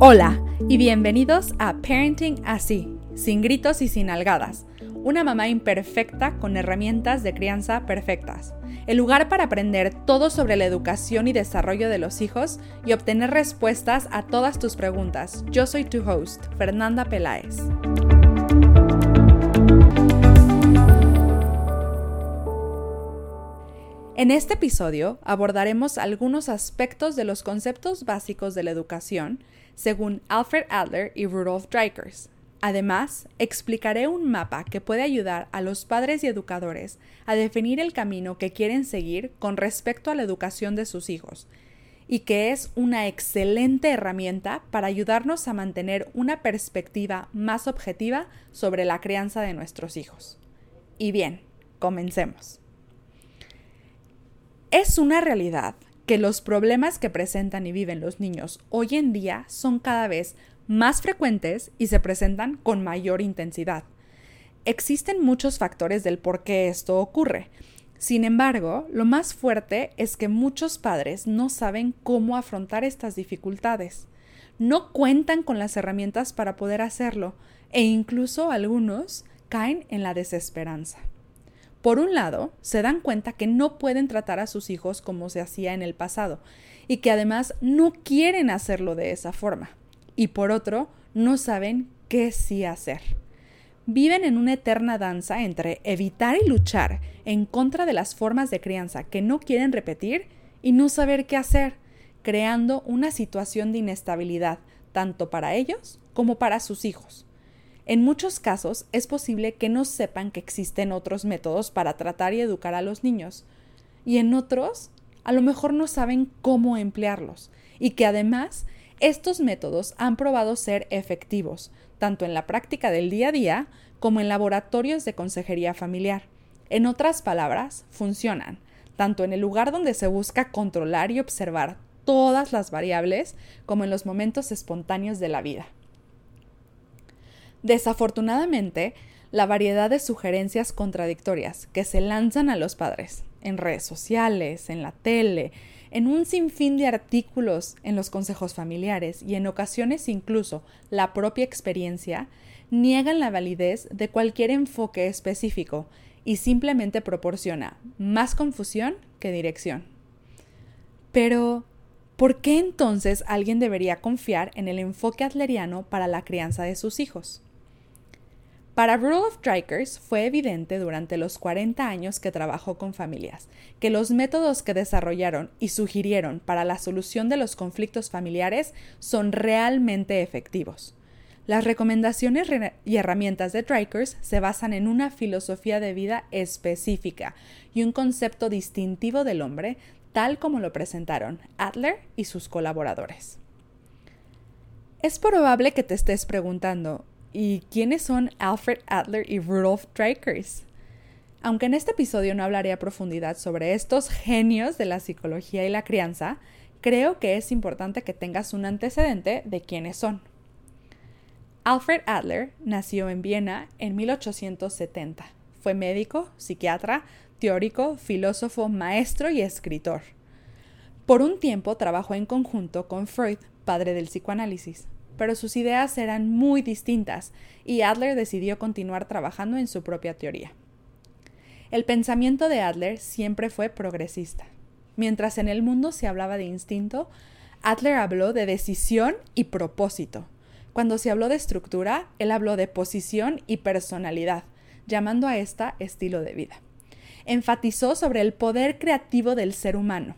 Hola y bienvenidos a Parenting Así, sin gritos y sin algadas. Una mamá imperfecta con herramientas de crianza perfectas. El lugar para aprender todo sobre la educación y desarrollo de los hijos y obtener respuestas a todas tus preguntas. Yo soy tu host, Fernanda Peláez. En este episodio abordaremos algunos aspectos de los conceptos básicos de la educación, según Alfred Adler y Rudolf Dreikers. Además, explicaré un mapa que puede ayudar a los padres y educadores a definir el camino que quieren seguir con respecto a la educación de sus hijos, y que es una excelente herramienta para ayudarnos a mantener una perspectiva más objetiva sobre la crianza de nuestros hijos. Y bien, comencemos. Es una realidad que los problemas que presentan y viven los niños hoy en día son cada vez más frecuentes y se presentan con mayor intensidad. Existen muchos factores del por qué esto ocurre. Sin embargo, lo más fuerte es que muchos padres no saben cómo afrontar estas dificultades. No cuentan con las herramientas para poder hacerlo e incluso algunos caen en la desesperanza. Por un lado, se dan cuenta que no pueden tratar a sus hijos como se hacía en el pasado y que además no quieren hacerlo de esa forma. Y por otro, no saben qué sí hacer. Viven en una eterna danza entre evitar y luchar en contra de las formas de crianza que no quieren repetir y no saber qué hacer, creando una situación de inestabilidad tanto para ellos como para sus hijos. En muchos casos es posible que no sepan que existen otros métodos para tratar y educar a los niños, y en otros a lo mejor no saben cómo emplearlos, y que además estos métodos han probado ser efectivos, tanto en la práctica del día a día como en laboratorios de consejería familiar. En otras palabras, funcionan, tanto en el lugar donde se busca controlar y observar todas las variables como en los momentos espontáneos de la vida. Desafortunadamente, la variedad de sugerencias contradictorias que se lanzan a los padres en redes sociales, en la tele, en un sinfín de artículos en los consejos familiares y en ocasiones incluso la propia experiencia, niegan la validez de cualquier enfoque específico y simplemente proporciona más confusión que dirección. Pero, ¿por qué entonces alguien debería confiar en el enfoque adleriano para la crianza de sus hijos? Para Rudolf Dreikers fue evidente durante los 40 años que trabajó con familias que los métodos que desarrollaron y sugirieron para la solución de los conflictos familiares son realmente efectivos. Las recomendaciones y herramientas de Dreikers se basan en una filosofía de vida específica y un concepto distintivo del hombre, tal como lo presentaron Adler y sus colaboradores. Es probable que te estés preguntando, ¿Y quiénes son Alfred Adler y Rudolf Dreikers? Aunque en este episodio no hablaré a profundidad sobre estos genios de la psicología y la crianza, creo que es importante que tengas un antecedente de quiénes son. Alfred Adler nació en Viena en 1870. Fue médico, psiquiatra, teórico, filósofo, maestro y escritor. Por un tiempo trabajó en conjunto con Freud, padre del psicoanálisis pero sus ideas eran muy distintas y Adler decidió continuar trabajando en su propia teoría. El pensamiento de Adler siempre fue progresista. Mientras en el mundo se hablaba de instinto, Adler habló de decisión y propósito. Cuando se habló de estructura, él habló de posición y personalidad, llamando a esta estilo de vida. Enfatizó sobre el poder creativo del ser humano.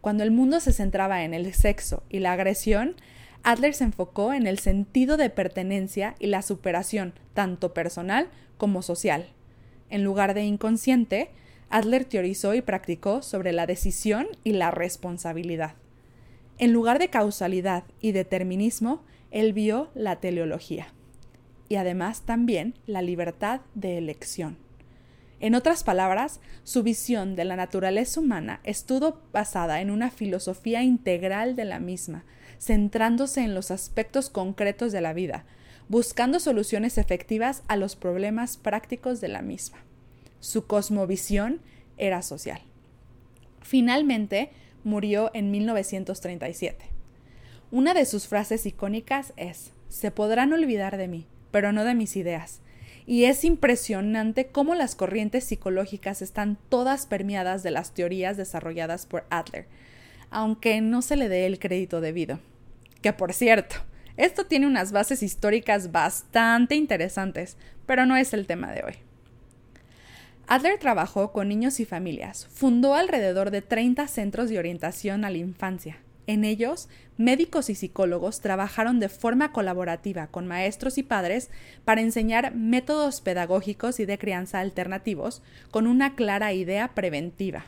Cuando el mundo se centraba en el sexo y la agresión, Adler se enfocó en el sentido de pertenencia y la superación, tanto personal como social. En lugar de inconsciente, Adler teorizó y practicó sobre la decisión y la responsabilidad. En lugar de causalidad y determinismo, él vio la teleología y además también la libertad de elección. En otras palabras, su visión de la naturaleza humana estuvo basada en una filosofía integral de la misma, centrándose en los aspectos concretos de la vida, buscando soluciones efectivas a los problemas prácticos de la misma. Su cosmovisión era social. Finalmente, murió en 1937. Una de sus frases icónicas es, se podrán olvidar de mí, pero no de mis ideas. Y es impresionante cómo las corrientes psicológicas están todas permeadas de las teorías desarrolladas por Adler, aunque no se le dé el crédito debido. Que por cierto, esto tiene unas bases históricas bastante interesantes, pero no es el tema de hoy. Adler trabajó con niños y familias, fundó alrededor de 30 centros de orientación a la infancia, en ellos, médicos y psicólogos trabajaron de forma colaborativa con maestros y padres para enseñar métodos pedagógicos y de crianza alternativos con una clara idea preventiva.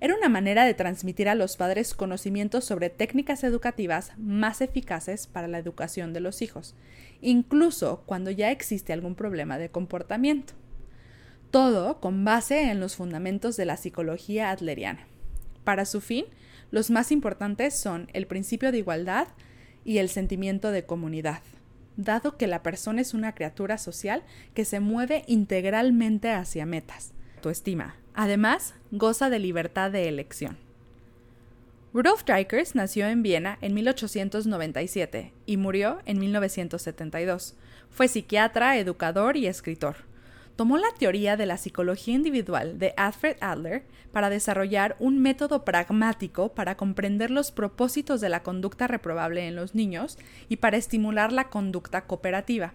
Era una manera de transmitir a los padres conocimientos sobre técnicas educativas más eficaces para la educación de los hijos, incluso cuando ya existe algún problema de comportamiento. Todo con base en los fundamentos de la psicología adleriana. Para su fin, los más importantes son el principio de igualdad y el sentimiento de comunidad, dado que la persona es una criatura social que se mueve integralmente hacia metas, tu estima. Además, goza de libertad de elección. Rudolf Dreikers nació en Viena en 1897 y murió en 1972. Fue psiquiatra, educador y escritor tomó la teoría de la psicología individual de Alfred Adler para desarrollar un método pragmático para comprender los propósitos de la conducta reprobable en los niños y para estimular la conducta cooperativa.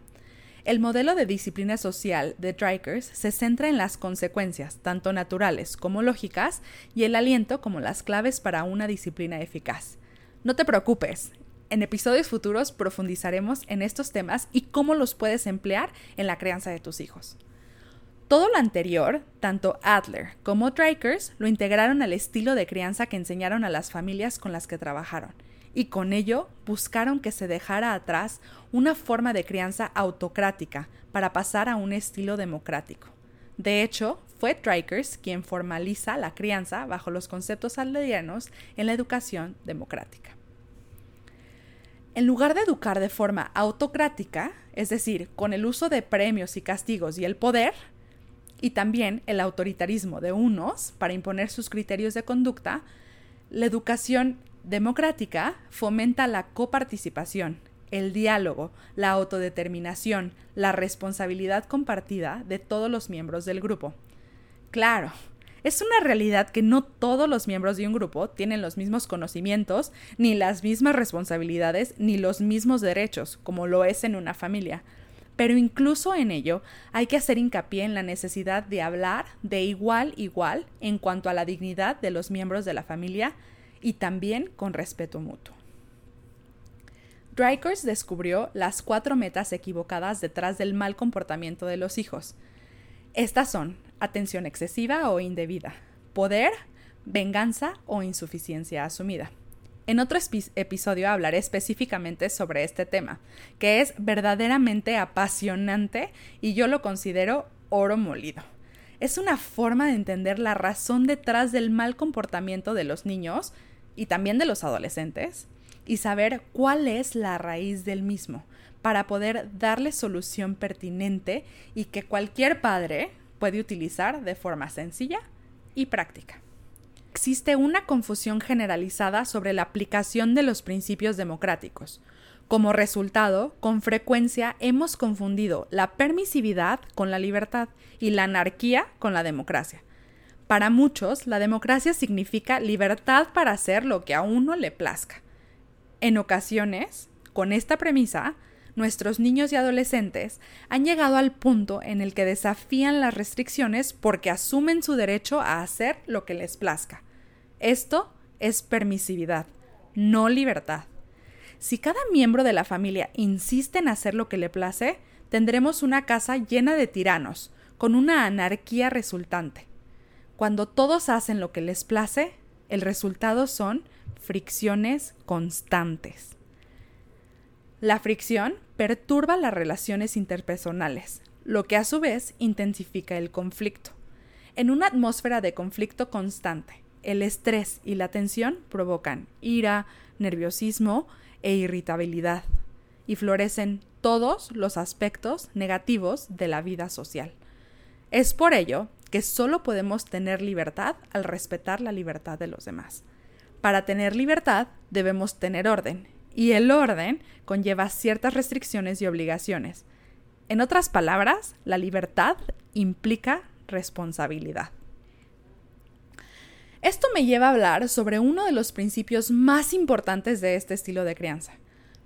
El modelo de disciplina social de Dreikers se centra en las consecuencias, tanto naturales como lógicas, y el aliento como las claves para una disciplina eficaz. No te preocupes, en episodios futuros profundizaremos en estos temas y cómo los puedes emplear en la crianza de tus hijos. Todo lo anterior, tanto Adler como Dreikers lo integraron al estilo de crianza que enseñaron a las familias con las que trabajaron, y con ello buscaron que se dejara atrás una forma de crianza autocrática para pasar a un estilo democrático. De hecho, fue Dreikers quien formaliza la crianza bajo los conceptos adlerianos en la educación democrática. En lugar de educar de forma autocrática, es decir, con el uso de premios y castigos y el poder, y también el autoritarismo de unos para imponer sus criterios de conducta, la educación democrática fomenta la coparticipación, el diálogo, la autodeterminación, la responsabilidad compartida de todos los miembros del grupo. Claro, es una realidad que no todos los miembros de un grupo tienen los mismos conocimientos, ni las mismas responsabilidades, ni los mismos derechos, como lo es en una familia. Pero incluso en ello hay que hacer hincapié en la necesidad de hablar de igual igual en cuanto a la dignidad de los miembros de la familia y también con respeto mutuo. Dreikers descubrió las cuatro metas equivocadas detrás del mal comportamiento de los hijos. Estas son atención excesiva o indebida, poder, venganza o insuficiencia asumida. En otro episodio hablaré específicamente sobre este tema, que es verdaderamente apasionante y yo lo considero oro molido. Es una forma de entender la razón detrás del mal comportamiento de los niños y también de los adolescentes y saber cuál es la raíz del mismo para poder darle solución pertinente y que cualquier padre puede utilizar de forma sencilla y práctica existe una confusión generalizada sobre la aplicación de los principios democráticos. Como resultado, con frecuencia hemos confundido la permisividad con la libertad y la anarquía con la democracia. Para muchos, la democracia significa libertad para hacer lo que a uno le plazca. En ocasiones, con esta premisa, nuestros niños y adolescentes han llegado al punto en el que desafían las restricciones porque asumen su derecho a hacer lo que les plazca. Esto es permisividad, no libertad. Si cada miembro de la familia insiste en hacer lo que le place, tendremos una casa llena de tiranos, con una anarquía resultante. Cuando todos hacen lo que les place, el resultado son fricciones constantes. La fricción perturba las relaciones interpersonales, lo que a su vez intensifica el conflicto. En una atmósfera de conflicto constante, el estrés y la tensión provocan ira, nerviosismo e irritabilidad y florecen todos los aspectos negativos de la vida social. Es por ello que solo podemos tener libertad al respetar la libertad de los demás. Para tener libertad debemos tener orden y el orden conlleva ciertas restricciones y obligaciones. En otras palabras, la libertad implica responsabilidad. Esto me lleva a hablar sobre uno de los principios más importantes de este estilo de crianza.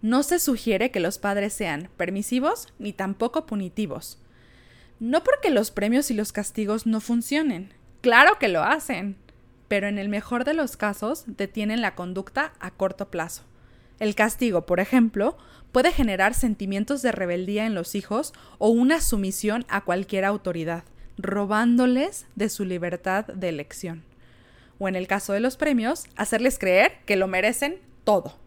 No se sugiere que los padres sean permisivos ni tampoco punitivos. No porque los premios y los castigos no funcionen. Claro que lo hacen. Pero en el mejor de los casos detienen la conducta a corto plazo. El castigo, por ejemplo, puede generar sentimientos de rebeldía en los hijos o una sumisión a cualquier autoridad, robándoles de su libertad de elección o en el caso de los premios, hacerles creer que lo merecen todo.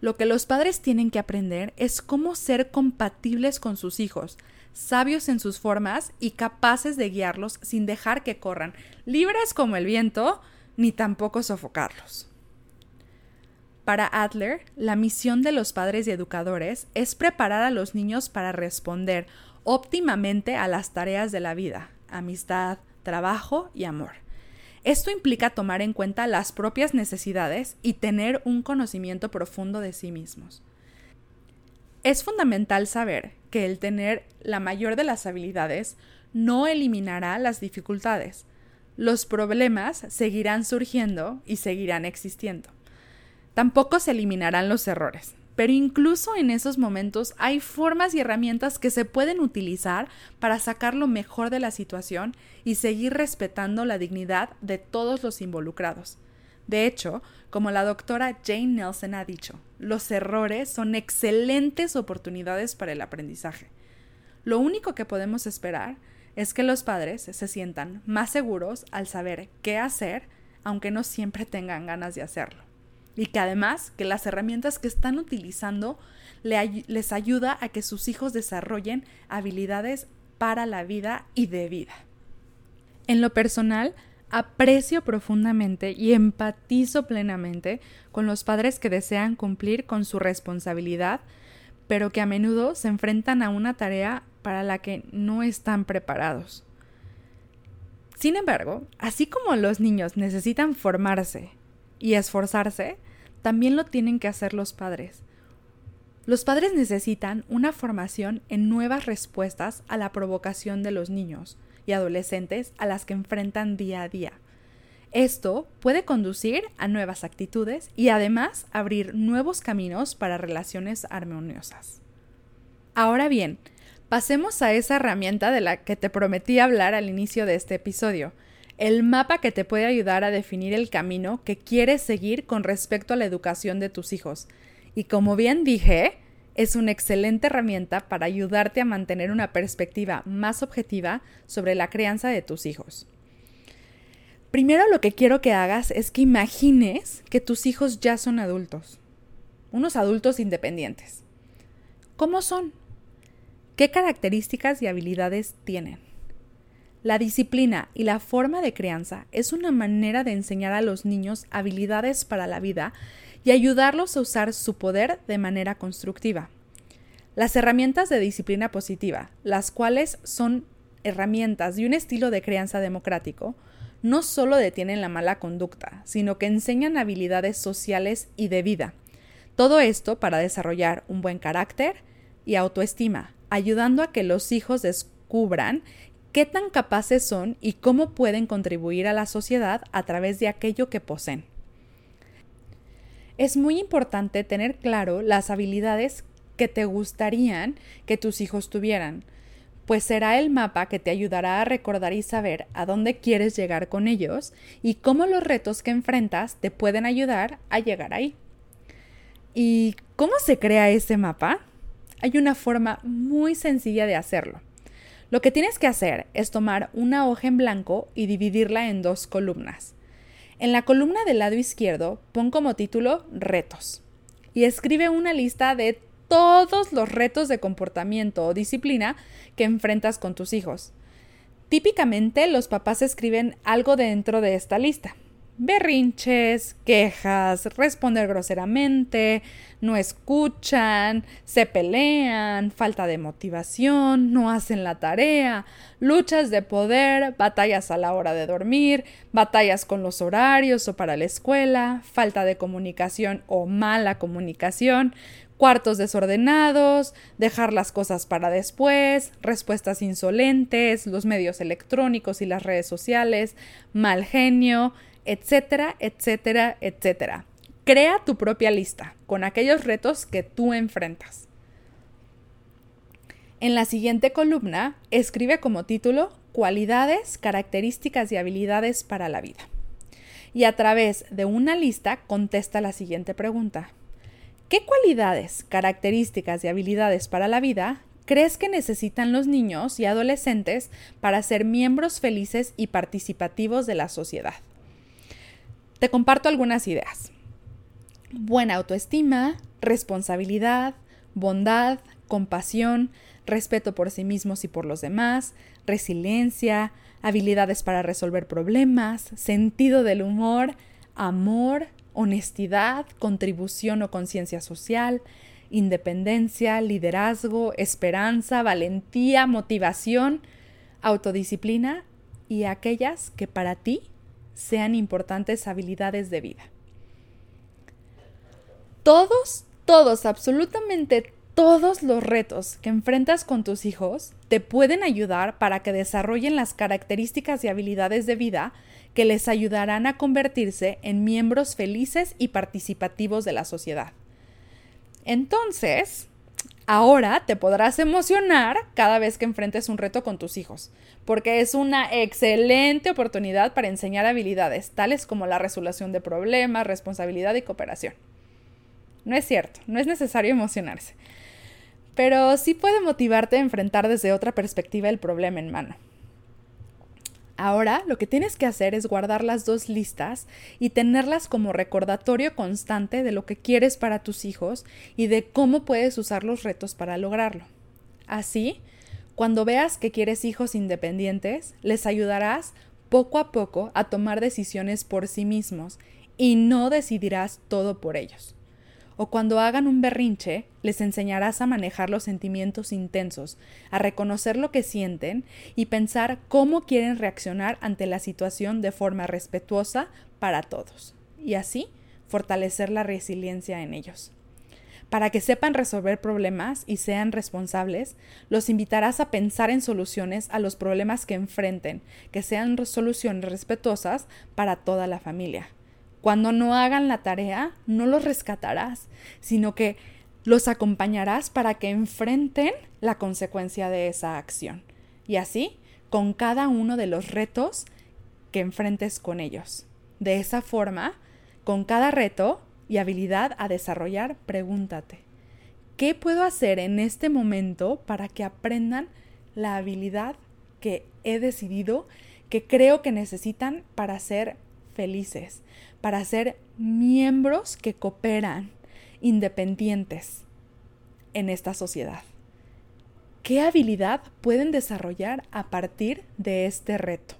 Lo que los padres tienen que aprender es cómo ser compatibles con sus hijos, sabios en sus formas y capaces de guiarlos sin dejar que corran libres como el viento, ni tampoco sofocarlos. Para Adler, la misión de los padres y educadores es preparar a los niños para responder óptimamente a las tareas de la vida, amistad, trabajo y amor. Esto implica tomar en cuenta las propias necesidades y tener un conocimiento profundo de sí mismos. Es fundamental saber que el tener la mayor de las habilidades no eliminará las dificultades. Los problemas seguirán surgiendo y seguirán existiendo. Tampoco se eliminarán los errores. Pero incluso en esos momentos hay formas y herramientas que se pueden utilizar para sacar lo mejor de la situación y seguir respetando la dignidad de todos los involucrados. De hecho, como la doctora Jane Nelson ha dicho, los errores son excelentes oportunidades para el aprendizaje. Lo único que podemos esperar es que los padres se sientan más seguros al saber qué hacer, aunque no siempre tengan ganas de hacerlo y que además que las herramientas que están utilizando les ayuda a que sus hijos desarrollen habilidades para la vida y de vida. En lo personal, aprecio profundamente y empatizo plenamente con los padres que desean cumplir con su responsabilidad, pero que a menudo se enfrentan a una tarea para la que no están preparados. Sin embargo, así como los niños necesitan formarse y esforzarse, también lo tienen que hacer los padres. Los padres necesitan una formación en nuevas respuestas a la provocación de los niños y adolescentes a las que enfrentan día a día. Esto puede conducir a nuevas actitudes y además abrir nuevos caminos para relaciones armoniosas. Ahora bien, pasemos a esa herramienta de la que te prometí hablar al inicio de este episodio, el mapa que te puede ayudar a definir el camino que quieres seguir con respecto a la educación de tus hijos. Y como bien dije, es una excelente herramienta para ayudarte a mantener una perspectiva más objetiva sobre la crianza de tus hijos. Primero lo que quiero que hagas es que imagines que tus hijos ya son adultos, unos adultos independientes. ¿Cómo son? ¿Qué características y habilidades tienen? La disciplina y la forma de crianza es una manera de enseñar a los niños habilidades para la vida y ayudarlos a usar su poder de manera constructiva. Las herramientas de disciplina positiva, las cuales son herramientas de un estilo de crianza democrático, no solo detienen la mala conducta, sino que enseñan habilidades sociales y de vida. Todo esto para desarrollar un buen carácter y autoestima, ayudando a que los hijos descubran qué tan capaces son y cómo pueden contribuir a la sociedad a través de aquello que poseen. Es muy importante tener claro las habilidades que te gustarían que tus hijos tuvieran, pues será el mapa que te ayudará a recordar y saber a dónde quieres llegar con ellos y cómo los retos que enfrentas te pueden ayudar a llegar ahí. ¿Y cómo se crea ese mapa? Hay una forma muy sencilla de hacerlo. Lo que tienes que hacer es tomar una hoja en blanco y dividirla en dos columnas. En la columna del lado izquierdo pon como título retos y escribe una lista de todos los retos de comportamiento o disciplina que enfrentas con tus hijos. Típicamente los papás escriben algo dentro de esta lista. Berrinches, quejas, responder groseramente, no escuchan, se pelean, falta de motivación, no hacen la tarea, luchas de poder, batallas a la hora de dormir, batallas con los horarios o para la escuela, falta de comunicación o mala comunicación, cuartos desordenados, dejar las cosas para después, respuestas insolentes, los medios electrónicos y las redes sociales, mal genio, etcétera, etcétera, etcétera. Crea tu propia lista con aquellos retos que tú enfrentas. En la siguiente columna, escribe como título Cualidades, características y habilidades para la vida. Y a través de una lista contesta la siguiente pregunta. ¿Qué cualidades, características y habilidades para la vida crees que necesitan los niños y adolescentes para ser miembros felices y participativos de la sociedad? Te comparto algunas ideas. Buena autoestima, responsabilidad, bondad, compasión, respeto por sí mismos y por los demás, resiliencia, habilidades para resolver problemas, sentido del humor, amor, honestidad, contribución o conciencia social, independencia, liderazgo, esperanza, valentía, motivación, autodisciplina y aquellas que para ti sean importantes habilidades de vida. Todos, todos, absolutamente todos los retos que enfrentas con tus hijos te pueden ayudar para que desarrollen las características y habilidades de vida que les ayudarán a convertirse en miembros felices y participativos de la sociedad. Entonces, ahora te podrás emocionar cada vez que enfrentes un reto con tus hijos, porque es una excelente oportunidad para enseñar habilidades tales como la resolución de problemas, responsabilidad y cooperación. No es cierto, no es necesario emocionarse, pero sí puede motivarte a enfrentar desde otra perspectiva el problema en mano. Ahora lo que tienes que hacer es guardar las dos listas y tenerlas como recordatorio constante de lo que quieres para tus hijos y de cómo puedes usar los retos para lograrlo. Así, cuando veas que quieres hijos independientes, les ayudarás poco a poco a tomar decisiones por sí mismos y no decidirás todo por ellos o cuando hagan un berrinche, les enseñarás a manejar los sentimientos intensos, a reconocer lo que sienten y pensar cómo quieren reaccionar ante la situación de forma respetuosa para todos, y así fortalecer la resiliencia en ellos. Para que sepan resolver problemas y sean responsables, los invitarás a pensar en soluciones a los problemas que enfrenten, que sean soluciones respetuosas para toda la familia. Cuando no hagan la tarea, no los rescatarás, sino que los acompañarás para que enfrenten la consecuencia de esa acción. Y así, con cada uno de los retos que enfrentes con ellos. De esa forma, con cada reto y habilidad a desarrollar, pregúntate, ¿qué puedo hacer en este momento para que aprendan la habilidad que he decidido que creo que necesitan para ser felices, para ser miembros que cooperan, independientes en esta sociedad. ¿Qué habilidad pueden desarrollar a partir de este reto?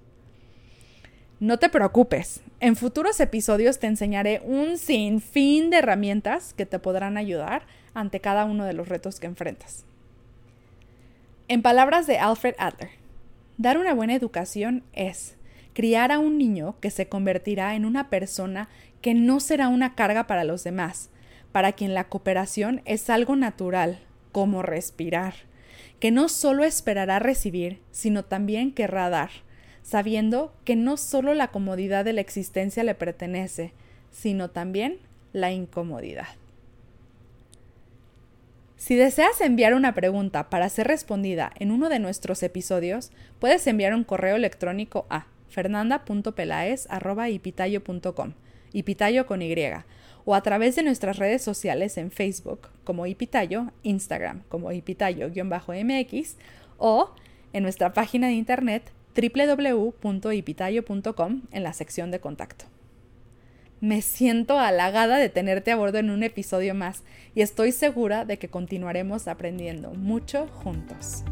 No te preocupes, en futuros episodios te enseñaré un sinfín de herramientas que te podrán ayudar ante cada uno de los retos que enfrentas. En palabras de Alfred Adler, dar una buena educación es criar a un niño que se convertirá en una persona que no será una carga para los demás, para quien la cooperación es algo natural, como respirar, que no solo esperará recibir, sino también querrá dar, sabiendo que no solo la comodidad de la existencia le pertenece, sino también la incomodidad. Si deseas enviar una pregunta para ser respondida en uno de nuestros episodios, puedes enviar un correo electrónico a fernanda.pelaez.ipitayo.com, ipitayo con Y, o a través de nuestras redes sociales en Facebook como Ipitayo, Instagram como Ipitayo-MX o en nuestra página de internet www.ipitayo.com en la sección de contacto. Me siento halagada de tenerte a bordo en un episodio más y estoy segura de que continuaremos aprendiendo mucho juntos.